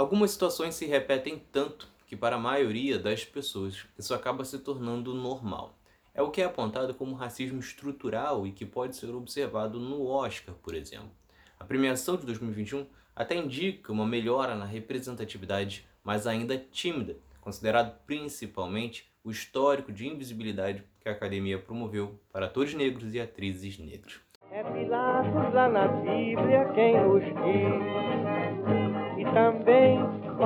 Algumas situações se repetem tanto que para a maioria das pessoas isso acaba se tornando normal. É o que é apontado como racismo estrutural e que pode ser observado no Oscar, por exemplo. A premiação de 2021 até indica uma melhora na representatividade, mas ainda tímida, considerado principalmente o histórico de invisibilidade que a academia promoveu para atores negros e atrizes negras. É Pilatos lá na Bíblia quem nos diz,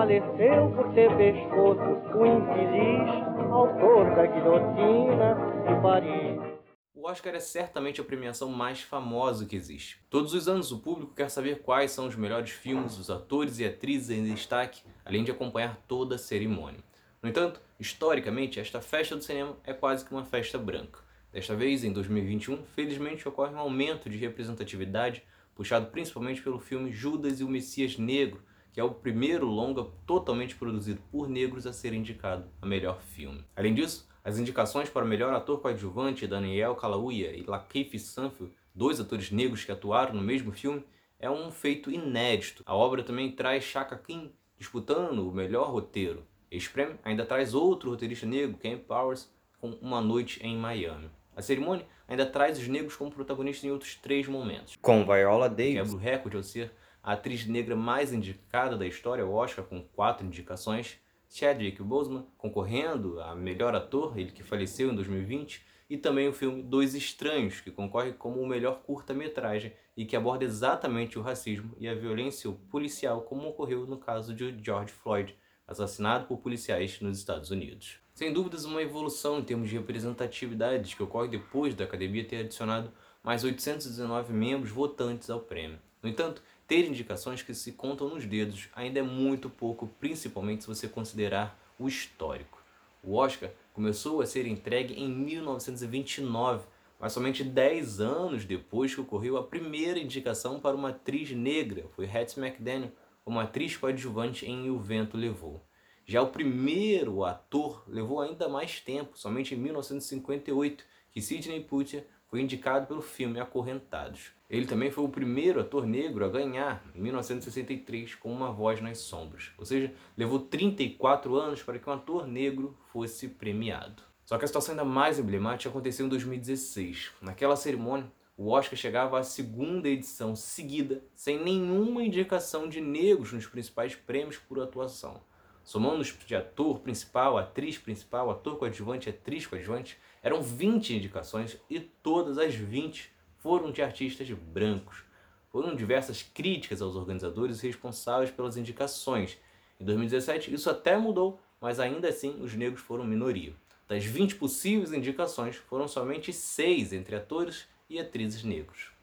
faleceu por ter pescoço o infeliz autor da guilhotina de Paris. O Oscar é certamente a premiação mais famosa que existe. Todos os anos o público quer saber quais são os melhores filmes, os atores e atrizes em destaque, além de acompanhar toda a cerimônia. No entanto, historicamente, esta festa do cinema é quase que uma festa branca. Desta vez, em 2021, felizmente ocorre um aumento de representatividade, puxado principalmente pelo filme Judas e o Messias Negro, que é o primeiro longa totalmente produzido por negros a ser indicado a melhor filme. Além disso, as indicações para o melhor ator coadjuvante, Daniel Kaluuya e Lakeith Stanfield, dois atores negros que atuaram no mesmo filme, é um feito inédito. A obra também traz Shaka Khan disputando o melhor roteiro. Este prêmio ainda traz outro roteirista negro, Ken Powers, com Uma Noite em Miami. A cerimônia ainda traz os negros como protagonistas em outros três momentos. Com Viola Davis, quebra o recorde ao ser a atriz negra mais indicada da história ao Oscar, com quatro indicações, Chadwick Boseman concorrendo a melhor ator, ele que faleceu em 2020, e também o filme Dois Estranhos, que concorre como o melhor curta-metragem e que aborda exatamente o racismo e a violência policial como ocorreu no caso de George Floyd, assassinado por policiais nos Estados Unidos. Sem dúvidas, uma evolução em termos de representatividade que ocorre depois da academia ter adicionado mais 819 membros votantes ao prêmio. No entanto, ter indicações que se contam nos dedos ainda é muito pouco, principalmente se você considerar o histórico. O Oscar começou a ser entregue em 1929, mas somente 10 anos depois que ocorreu a primeira indicação para uma atriz negra, foi Hattie McDaniel, uma atriz coadjuvante em O Vento Levou. Já o primeiro ator levou ainda mais tempo, somente em 1958, que Sidney Poitier foi indicado pelo filme Acorrentados. Ele também foi o primeiro ator negro a ganhar, em 1963, com Uma Voz nas Sombras. Ou seja, levou 34 anos para que um ator negro fosse premiado. Só que a situação ainda mais emblemática aconteceu em 2016. Naquela cerimônia, o Oscar chegava à segunda edição seguida, sem nenhuma indicação de negros nos principais prêmios por atuação. Somando os de ator principal, atriz principal, ator coadjuvante, atriz coadjuvante, eram 20 indicações e todas as 20 foram de artistas brancos. Foram diversas críticas aos organizadores responsáveis pelas indicações. Em 2017, isso até mudou, mas ainda assim os negros foram minoria. Das 20 possíveis indicações, foram somente 6 entre atores e atrizes negros.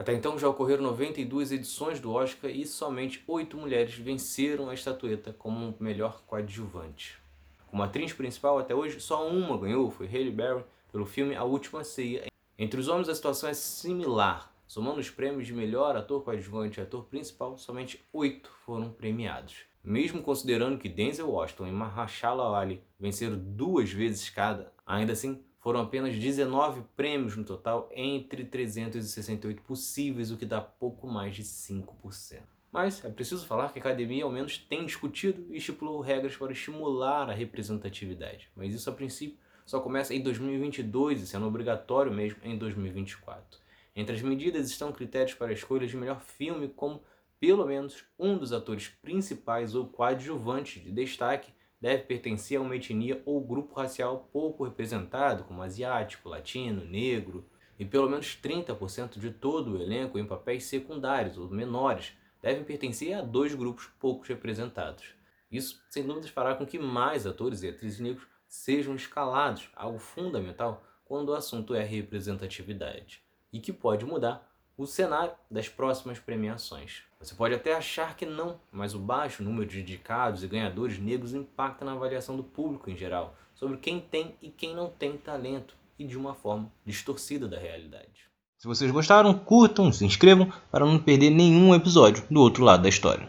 Até então já ocorreram 92 edições do Oscar e somente 8 mulheres venceram a estatueta como melhor coadjuvante. Como atriz principal, até hoje, só uma ganhou, foi Halle Berry, pelo filme A Última Ceia. Entre os homens a situação é similar. Somando os prêmios de melhor ator coadjuvante e ator principal, somente oito foram premiados. Mesmo considerando que Denzel Washington e Mahershala Ali venceram duas vezes cada, ainda assim foram apenas 19 prêmios no total entre 368 possíveis, o que dá pouco mais de 5%. Mas é preciso falar que a academia ao menos tem discutido e estipulou regras para estimular a representatividade, mas isso a princípio só começa em 2022 e sendo obrigatório mesmo em 2024. Entre as medidas estão critérios para a escolha de melhor filme, como pelo menos um dos atores principais ou coadjuvantes de destaque deve pertencer a uma etnia ou grupo racial pouco representado, como asiático, latino, negro, e pelo menos 30% de todo o elenco em papéis secundários ou menores devem pertencer a dois grupos poucos representados. Isso, sem dúvidas, fará com que mais atores e atrizes negros sejam escalados, algo fundamental quando o assunto é representatividade, e que pode mudar o cenário das próximas premiações. Você pode até achar que não, mas o baixo número de indicados e ganhadores negros impacta na avaliação do público em geral sobre quem tem e quem não tem talento e de uma forma distorcida da realidade. Se vocês gostaram, curtam, se inscrevam para não perder nenhum episódio do outro lado da história.